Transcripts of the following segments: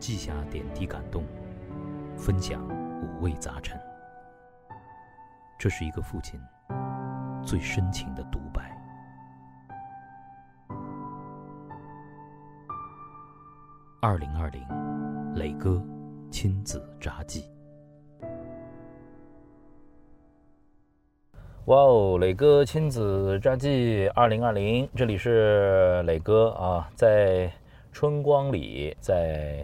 记下点滴感动，分享五味杂陈。这是一个父亲最深情的独白。二零二零，磊哥亲子札记。哇哦，磊哥亲子札记二零二零，这里是磊哥啊，在春光里，在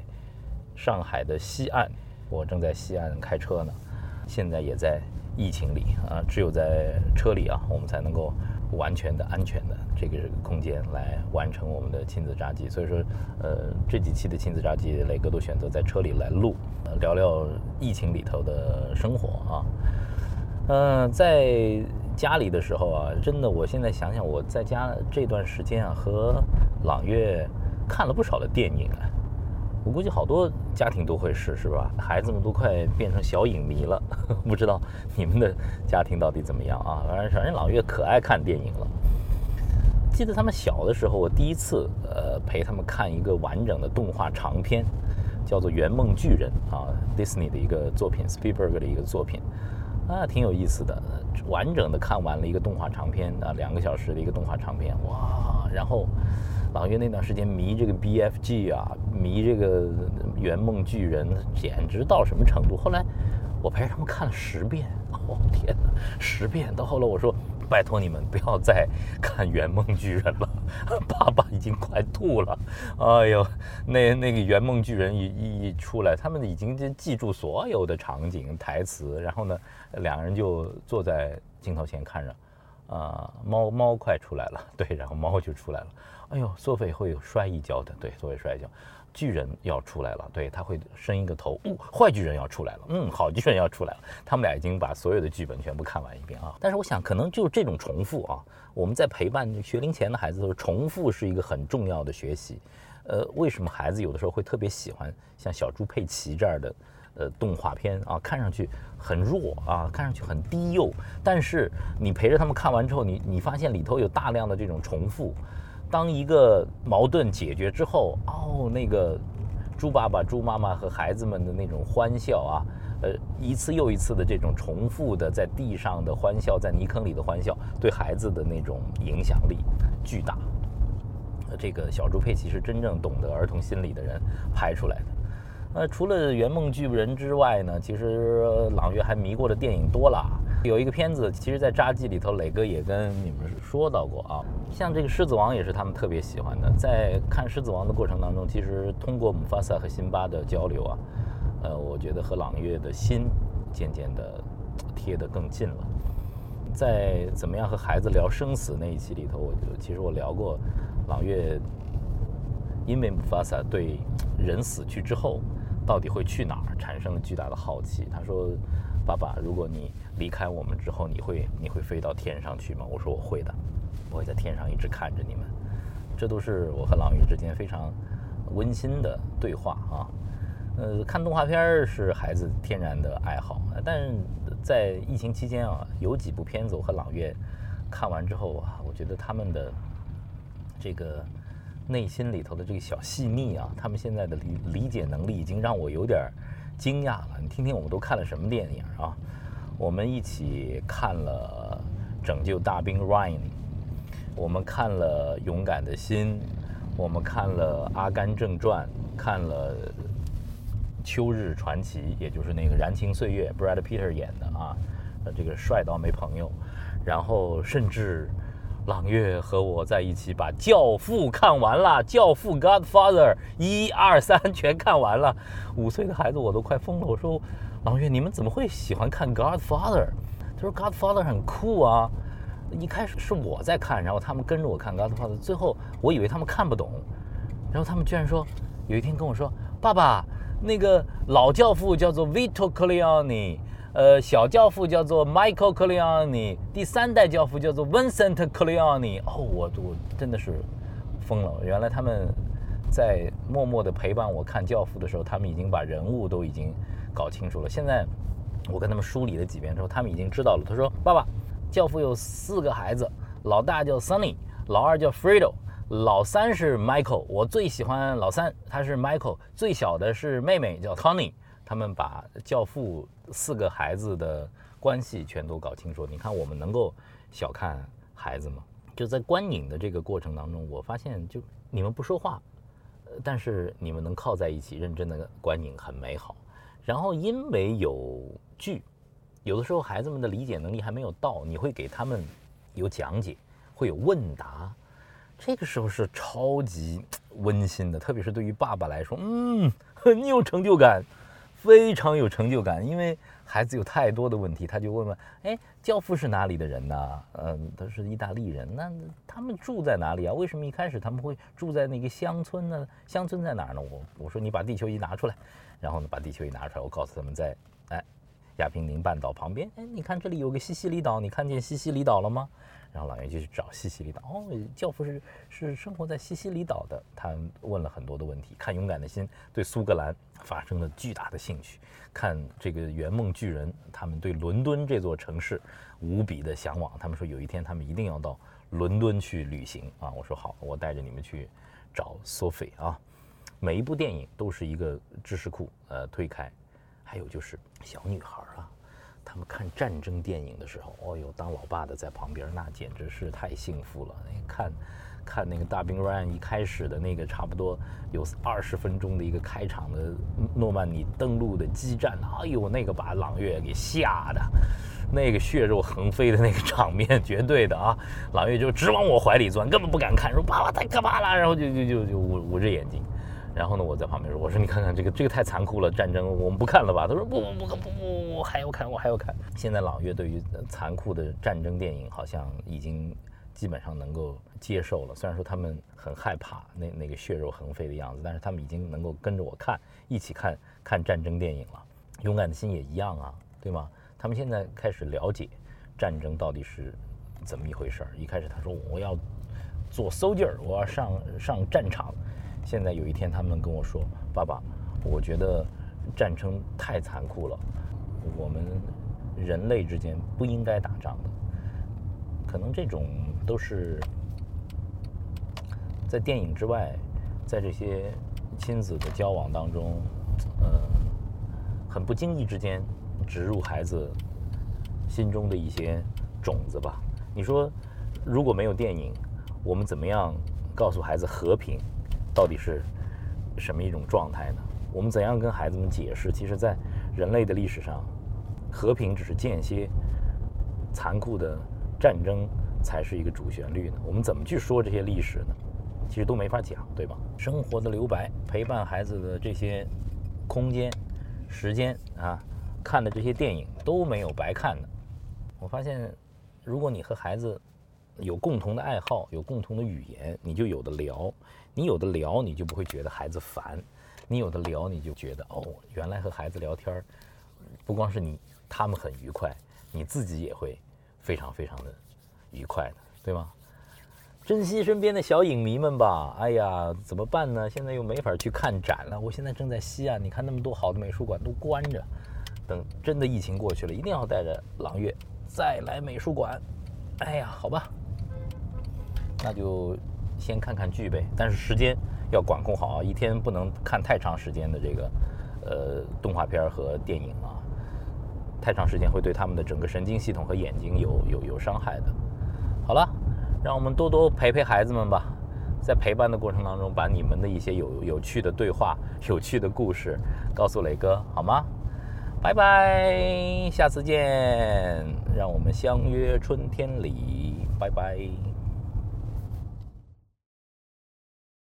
上海的西岸，我正在西岸开车呢，现在也在疫情里啊，只有在车里啊，我们才能够完全的安全的这个空间来完成我们的亲子扎记。所以说，呃，这几期的亲子扎记，磊哥都选择在车里来录，聊聊疫情里头的生活啊。嗯，在家里的时候啊，真的，我现在想想，我在家这段时间啊，和朗月看了不少的电影啊。我估计好多家庭都会是，是吧？孩子们都快变成小影迷了，不知道你们的家庭到底怎么样啊？反正反正朗月可爱看电影了。记得他们小的时候，我第一次呃陪他们看一个完整的动画长片，叫做《圆梦巨人》啊，Disney 的一个作品，Spielberg 的一个作品。啊，挺有意思的，完整的看完了一个动画长片啊，两个小时的一个动画长片，哇！然后朗月那段时间迷这个 BFG 啊，迷这个圆梦巨人，简直到什么程度？后来我陪他们看了十遍，哦天哪，十遍！到后来我说。拜托你们不要再看《圆梦巨人》了，爸爸已经快吐了。哎呦，那那个《圆梦巨人》一一出来，他们已经就记住所有的场景、台词，然后呢，两个人就坐在镜头前看着。啊，猫猫快出来了，对，然后猫就出来了。哎呦，索菲会摔一跤的，对，索菲摔一跤。巨人要出来了，对他会伸一个头。哦，坏巨人要出来了，嗯，好巨人要出来了。他们俩已经把所有的剧本全部看完一遍啊。但是我想，可能就这种重复啊，我们在陪伴学龄前的孩子的时候，重复是一个很重要的学习。呃，为什么孩子有的时候会特别喜欢像小猪佩奇这样的呃动画片啊？看上去很弱啊，看上去很低幼，但是你陪着他们看完之后，你你发现里头有大量的这种重复。当一个矛盾解决之后，哦，那个猪爸爸、猪妈妈和孩子们的那种欢笑啊，呃，一次又一次的这种重复的在地上的欢笑，在泥坑里的欢笑，对孩子的那种影响力巨大。这个小猪佩奇是真正懂得儿童心理的人拍出来的。呃，除了圆梦巨人之外呢，其实朗月还迷过的电影多了。有一个片子，其实，在扎记里头，磊哥也跟你们说到过啊。像这个《狮子王》也是他们特别喜欢的。在看《狮子王》的过程当中，其实通过姆法萨和辛巴的交流啊，呃，我觉得和朗月的心渐渐的贴得更近了。在怎么样和孩子聊生死那一期里头，我就其实我聊过，朗月因为姆法萨对人死去之后到底会去哪儿产生了巨大的好奇。他说。爸爸，如果你离开我们之后，你会你会飞到天上去吗？我说我会的，我会在天上一直看着你们。这都是我和朗月之间非常温馨的对话啊。呃，看动画片是孩子天然的爱好，但是在疫情期间啊，有几部片子我和朗月看完之后啊，我觉得他们的这个内心里头的这个小细腻啊，他们现在的理理解能力已经让我有点。惊讶了，你听听我们都看了什么电影啊？我们一起看了《拯救大兵 Ryan》，我们看了《勇敢的心》，我们看了《阿甘正传》，看了《秋日传奇》，也就是那个《燃情岁月》，Brad Peter 演的啊，呃，这个帅到没朋友。然后甚至。朗月和我在一起把《教父》看完了，《教父》Godfather 一二三全看完了。五岁的孩子我都快疯了。我说，朗月，你们怎么会喜欢看 Godfather？他说 Godfather 很酷啊。一开始是我在看，然后他们跟着我看 Godfather，最后我以为他们看不懂，然后他们居然说，有一天跟我说，爸爸，那个老教父叫做 Vito Corleone。呃，小教父叫做 Michael c o l e o n i 第三代教父叫做 Vincent c o l e o n i。哦，我我真的是疯了！原来他们在默默的陪伴我看教父的时候，他们已经把人物都已经搞清楚了。现在我跟他们梳理了几遍之后，他们已经知道了。他说：“爸爸，教父有四个孩子，老大叫 Sunny，老二叫 Fredo，老三是 Michael，我最喜欢老三，他是 Michael，最小的是妹妹叫 Tony。他们把教父四个孩子的关系全都搞清楚。你看，我们能够小看孩子吗？就在观影的这个过程当中，我发现就你们不说话，但是你们能靠在一起认真的观影很美好。然后因为有剧，有的时候孩子们的理解能力还没有到，你会给他们有讲解，会有问答，这个时候是超级温馨的，特别是对于爸爸来说，嗯，很有成就感。非常有成就感，因为孩子有太多的问题，他就问问：哎，教父是哪里的人呢？嗯，他是意大利人。那他们住在哪里啊？为什么一开始他们会住在那个乡村呢？乡村在哪儿呢？我我说你把地球仪拿出来，然后呢把地球仪拿出来，我告诉他们在哎亚平宁半岛旁边。哎，你看这里有个西西里岛，你看见西西里岛了吗？然后老岳就去找西西里岛。哦，教父是是生活在西西里岛的。他问了很多的问题。看《勇敢的心》，对苏格兰发生了巨大的兴趣。看这个《圆梦巨人》，他们对伦敦这座城市无比的向往。他们说有一天他们一定要到伦敦去旅行啊！我说好，我带着你们去找索菲啊。每一部电影都是一个知识库，呃，推开。还有就是小女孩啊。他们看战争电影的时候，哦呦，当老爸的在旁边，那简直是太幸福了。那看，看那个大兵瑞安一开始的那个差不多有二十分钟的一个开场的诺曼底登陆的激战，哎呦，那个把朗月给吓的，那个血肉横飞的那个场面，绝对的啊！朗月就直往我怀里钻，根本不敢看，说爸爸太可怕了，然后就就就就捂捂着眼睛。然后呢，我在旁边说：“我说你看看这个，这个太残酷了，战争我们不看了吧？”他说：“不不不不不，我还要看，我还要看。”现在朗月对于残酷的战争电影好像已经基本上能够接受了。虽然说他们很害怕那那个血肉横飞的样子，但是他们已经能够跟着我看，一起看看战争电影了。勇敢的心也一样啊，对吗？他们现在开始了解战争到底是怎么一回事儿。一开始他说：“我要做 soldier，我要上上战场。”现在有一天，他们跟我说：“爸爸，我觉得战争太残酷了，我们人类之间不应该打仗的。可能这种都是在电影之外，在这些亲子的交往当中，呃，很不经意之间植入孩子心中的一些种子吧。你说，如果没有电影，我们怎么样告诉孩子和平？”到底是什么一种状态呢？我们怎样跟孩子们解释？其实，在人类的历史上，和平只是间歇，残酷的战争才是一个主旋律呢？我们怎么去说这些历史呢？其实都没法讲，对吧？生活的留白，陪伴孩子的这些空间、时间啊，看的这些电影都没有白看的。我发现，如果你和孩子有共同的爱好，有共同的语言，你就有的聊。你有的聊，你就不会觉得孩子烦；你有的聊，你就觉得哦，原来和孩子聊天不光是你他们很愉快，你自己也会非常非常的愉快的，对吗？珍惜身边的小影迷们吧。哎呀，怎么办呢？现在又没法去看展了。我现在正在西安，你看那么多好的美术馆都关着。等真的疫情过去了，一定要带着朗月再来美术馆。哎呀，好吧，那就。先看看剧呗，但是时间要管控好啊，一天不能看太长时间的这个，呃，动画片和电影啊，太长时间会对他们的整个神经系统和眼睛有有有伤害的。好了，让我们多多陪陪孩子们吧，在陪伴的过程当中，把你们的一些有有趣的对话、有趣的故事告诉磊哥好吗？拜拜，下次见，让我们相约春天里，拜拜。